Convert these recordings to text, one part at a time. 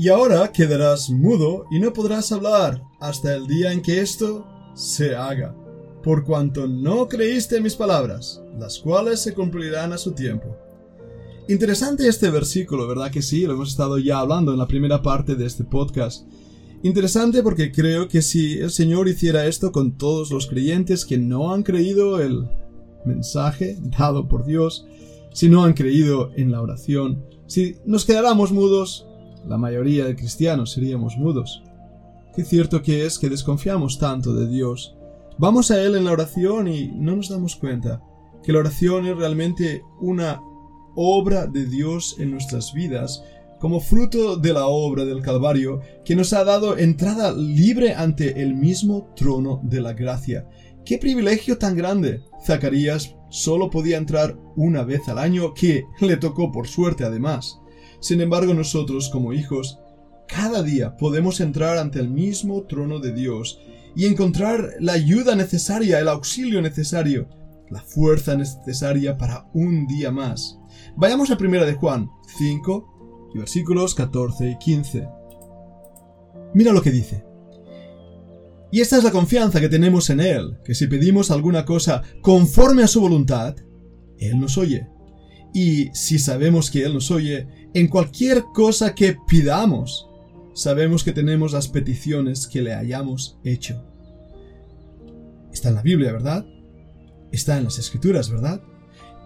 Y ahora quedarás mudo y no podrás hablar hasta el día en que esto se haga, por cuanto no creíste mis palabras, las cuales se cumplirán a su tiempo. Interesante este versículo, ¿verdad que sí? Lo hemos estado ya hablando en la primera parte de este podcast. Interesante porque creo que si el Señor hiciera esto con todos los creyentes que no han creído el mensaje dado por Dios, si no han creído en la oración, si nos quedáramos mudos, la mayoría de cristianos seríamos mudos. Qué cierto que es que desconfiamos tanto de Dios. Vamos a Él en la oración y no nos damos cuenta que la oración es realmente una obra de Dios en nuestras vidas, como fruto de la obra del Calvario, que nos ha dado entrada libre ante el mismo trono de la gracia. ¡Qué privilegio tan grande! Zacarías solo podía entrar una vez al año, que le tocó por suerte además. Sin embargo, nosotros, como hijos, cada día podemos entrar ante el mismo trono de Dios y encontrar la ayuda necesaria, el auxilio necesario, la fuerza necesaria para un día más. Vayamos a primera de Juan 5 y versículos 14 y 15. Mira lo que dice. Y esta es la confianza que tenemos en Él, que si pedimos alguna cosa conforme a su voluntad, Él nos oye. Y si sabemos que Él nos oye, en cualquier cosa que pidamos, sabemos que tenemos las peticiones que le hayamos hecho. Está en la Biblia, ¿verdad? Está en las Escrituras, ¿verdad?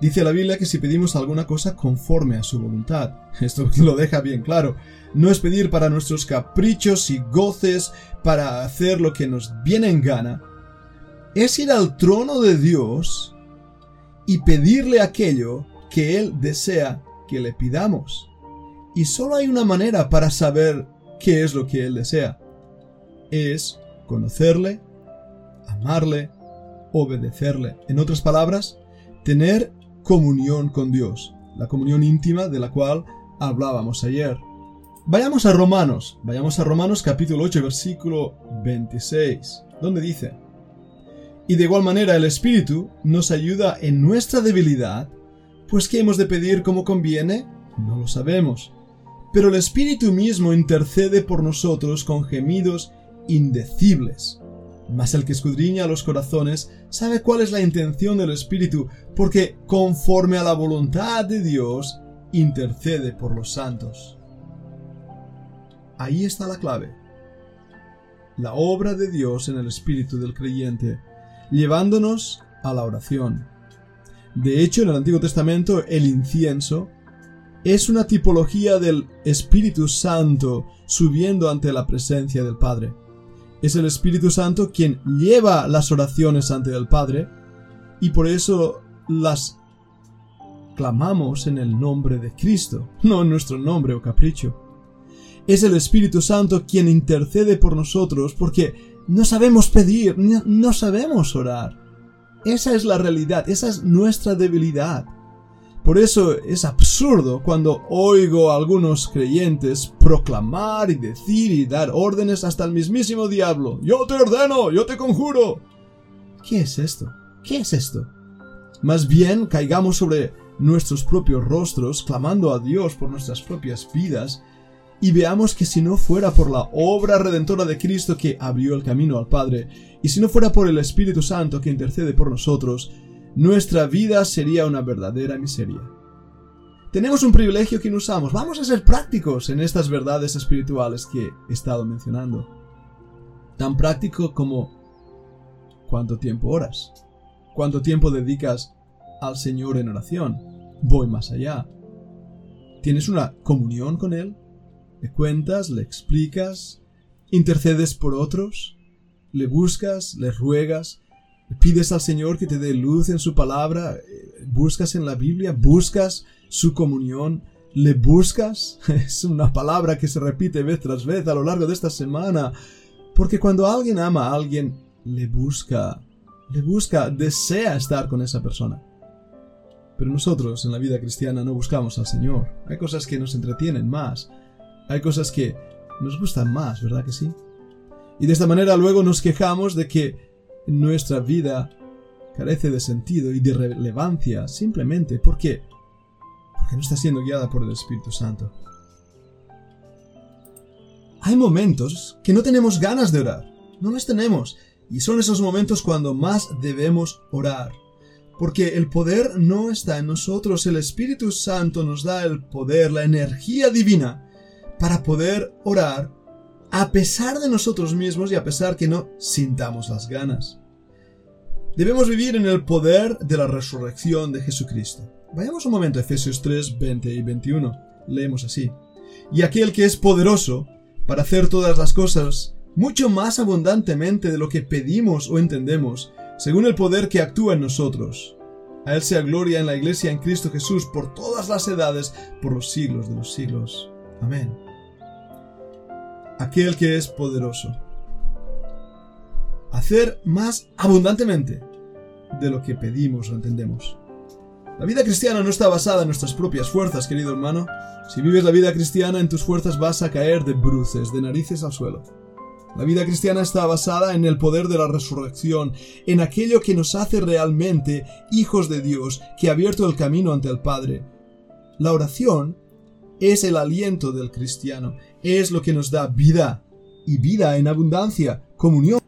Dice la Biblia que si pedimos alguna cosa conforme a su voluntad, esto lo deja bien claro, no es pedir para nuestros caprichos y goces, para hacer lo que nos viene en gana, es ir al trono de Dios y pedirle aquello que Él desea que le pidamos. Y solo hay una manera para saber qué es lo que Él desea. Es conocerle, amarle, obedecerle. En otras palabras, tener comunión con Dios, la comunión íntima de la cual hablábamos ayer. Vayamos a Romanos, vayamos a Romanos capítulo 8 versículo 26, donde dice, Y de igual manera el Espíritu nos ayuda en nuestra debilidad, pues ¿qué hemos de pedir como conviene? No lo sabemos. Pero el Espíritu mismo intercede por nosotros con gemidos indecibles. Mas el que escudriña los corazones sabe cuál es la intención del Espíritu, porque conforme a la voluntad de Dios, intercede por los santos. Ahí está la clave. La obra de Dios en el espíritu del creyente, llevándonos a la oración. De hecho, en el Antiguo Testamento, el incienso es una tipología del Espíritu Santo subiendo ante la presencia del Padre. Es el Espíritu Santo quien lleva las oraciones ante el Padre y por eso las clamamos en el nombre de Cristo, no en nuestro nombre o capricho. Es el Espíritu Santo quien intercede por nosotros porque no sabemos pedir, no, sabemos orar. Esa es la realidad, esa es nuestra debilidad. Por eso es absurdo cuando oigo a algunos creyentes proclamar y decir y dar órdenes hasta el mismísimo diablo. Yo te ordeno, yo te conjuro. ¿Qué es esto? ¿Qué es esto? Más bien caigamos sobre nuestros propios rostros, clamando a Dios por nuestras propias vidas, y veamos que si no fuera por la obra redentora de Cristo que abrió el camino al Padre, y si no fuera por el Espíritu Santo que intercede por nosotros, nuestra vida sería una verdadera miseria. Tenemos un privilegio que no usamos. Vamos a ser prácticos en estas verdades espirituales que he estado mencionando. Tan práctico como cuánto tiempo oras, cuánto tiempo dedicas al Señor en oración. Voy más allá. ¿Tienes una comunión con Él? ¿Le cuentas? ¿Le explicas? ¿Intercedes por otros? ¿Le buscas? ¿Le ruegas? Pides al Señor que te dé luz en su palabra, buscas en la Biblia, buscas su comunión, le buscas. Es una palabra que se repite vez tras vez a lo largo de esta semana, porque cuando alguien ama a alguien, le busca, le busca, desea estar con esa persona. Pero nosotros en la vida cristiana no buscamos al Señor. Hay cosas que nos entretienen más. Hay cosas que nos gustan más, ¿verdad que sí? Y de esta manera luego nos quejamos de que nuestra vida carece de sentido y de relevancia simplemente porque, porque no está siendo guiada por el Espíritu Santo. hay momentos que no tenemos ganas de orar. No las tenemos. Y son esos momentos cuando más debemos orar. Porque el poder no está en nosotros, el Espíritu Santo nos da el poder, la energía divina para poder orar a pesar de nosotros mismos y a pesar que no sintamos las ganas. Debemos vivir en el poder de la resurrección de Jesucristo. Vayamos un momento a Efesios 3, 20 y 21. Leemos así. Y aquel que es poderoso para hacer todas las cosas mucho más abundantemente de lo que pedimos o entendemos, según el poder que actúa en nosotros. A Él sea gloria en la Iglesia en Cristo Jesús por todas las edades, por los siglos de los siglos. Amén. Aquel que es poderoso. Hacer más abundantemente de lo que pedimos o entendemos. La vida cristiana no está basada en nuestras propias fuerzas, querido hermano. Si vives la vida cristiana, en tus fuerzas vas a caer de bruces, de narices al suelo. La vida cristiana está basada en el poder de la resurrección, en aquello que nos hace realmente hijos de Dios, que ha abierto el camino ante el Padre. La oración es el aliento del cristiano, es lo que nos da vida, y vida en abundancia, comunión.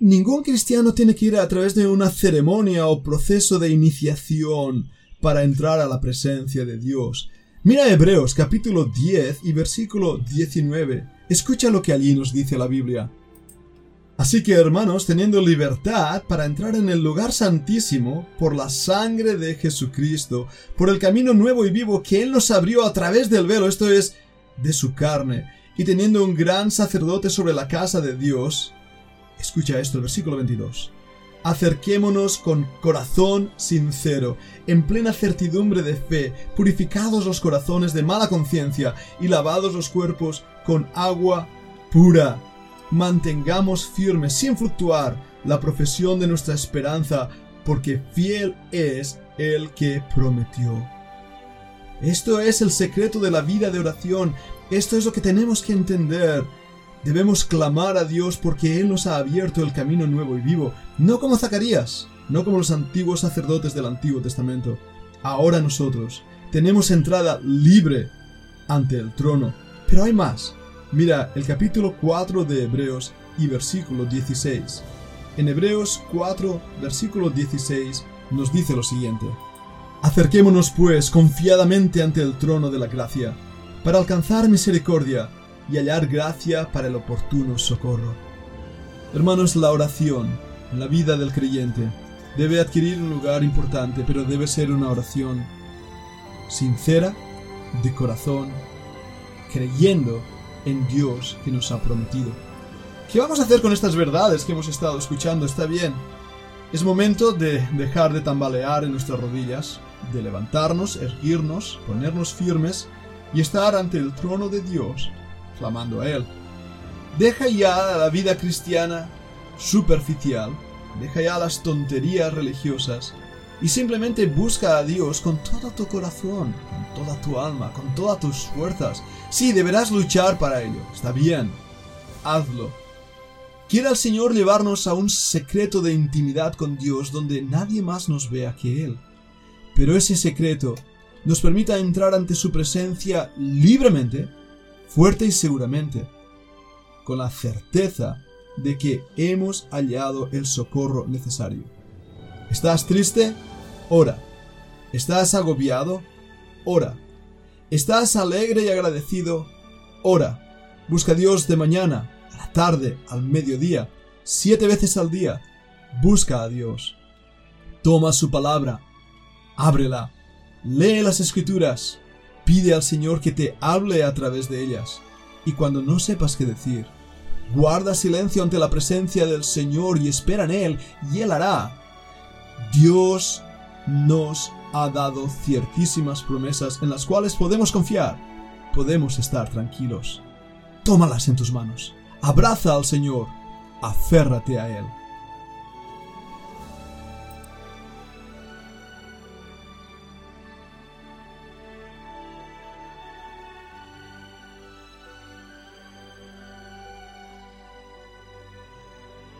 Ningún cristiano tiene que ir a través de una ceremonia o proceso de iniciación para entrar a la presencia de Dios. Mira Hebreos capítulo 10 y versículo 19. Escucha lo que allí nos dice la Biblia. Así que hermanos, teniendo libertad para entrar en el lugar santísimo por la sangre de Jesucristo, por el camino nuevo y vivo que Él nos abrió a través del velo, esto es, de su carne, y teniendo un gran sacerdote sobre la casa de Dios, escucha esto, el versículo 22, acerquémonos con corazón sincero, en plena certidumbre de fe, purificados los corazones de mala conciencia y lavados los cuerpos con agua pura. Mantengamos firme, sin fluctuar, la profesión de nuestra esperanza, porque fiel es el que prometió. Esto es el secreto de la vida de oración. Esto es lo que tenemos que entender. Debemos clamar a Dios porque Él nos ha abierto el camino nuevo y vivo, no como Zacarías, no como los antiguos sacerdotes del Antiguo Testamento. Ahora nosotros tenemos entrada libre ante el trono. Pero hay más. Mira el capítulo 4 de Hebreos y versículo 16. En Hebreos 4, versículo 16 nos dice lo siguiente. Acerquémonos pues confiadamente ante el trono de la gracia, para alcanzar misericordia y hallar gracia para el oportuno socorro. Hermanos, la oración en la vida del creyente debe adquirir un lugar importante, pero debe ser una oración sincera, de corazón, creyendo en Dios que nos ha prometido. ¿Qué vamos a hacer con estas verdades que hemos estado escuchando? Está bien. Es momento de dejar de tambalear en nuestras rodillas, de levantarnos, erguirnos, ponernos firmes y estar ante el trono de Dios clamando a Él. Deja ya la vida cristiana superficial, deja ya las tonterías religiosas y simplemente busca a Dios con todo tu corazón, con toda tu alma, con todas tus fuerzas. Sí, deberás luchar para ello, está bien, hazlo. Quiere el Señor llevarnos a un secreto de intimidad con Dios donde nadie más nos vea que Él. Pero ese secreto nos permita entrar ante su presencia libremente fuerte y seguramente, con la certeza de que hemos hallado el socorro necesario. ¿Estás triste? Ora. ¿Estás agobiado? Ora. ¿Estás alegre y agradecido? Ora. Busca a Dios de mañana, a la tarde, al mediodía, siete veces al día. Busca a Dios. Toma su palabra. Ábrela. Lee las escrituras. Pide al Señor que te hable a través de ellas. Y cuando no sepas qué decir, guarda silencio ante la presencia del Señor y espera en Él, y Él hará. Dios nos ha dado ciertísimas promesas en las cuales podemos confiar. Podemos estar tranquilos. Tómalas en tus manos. Abraza al Señor. Aférrate a Él.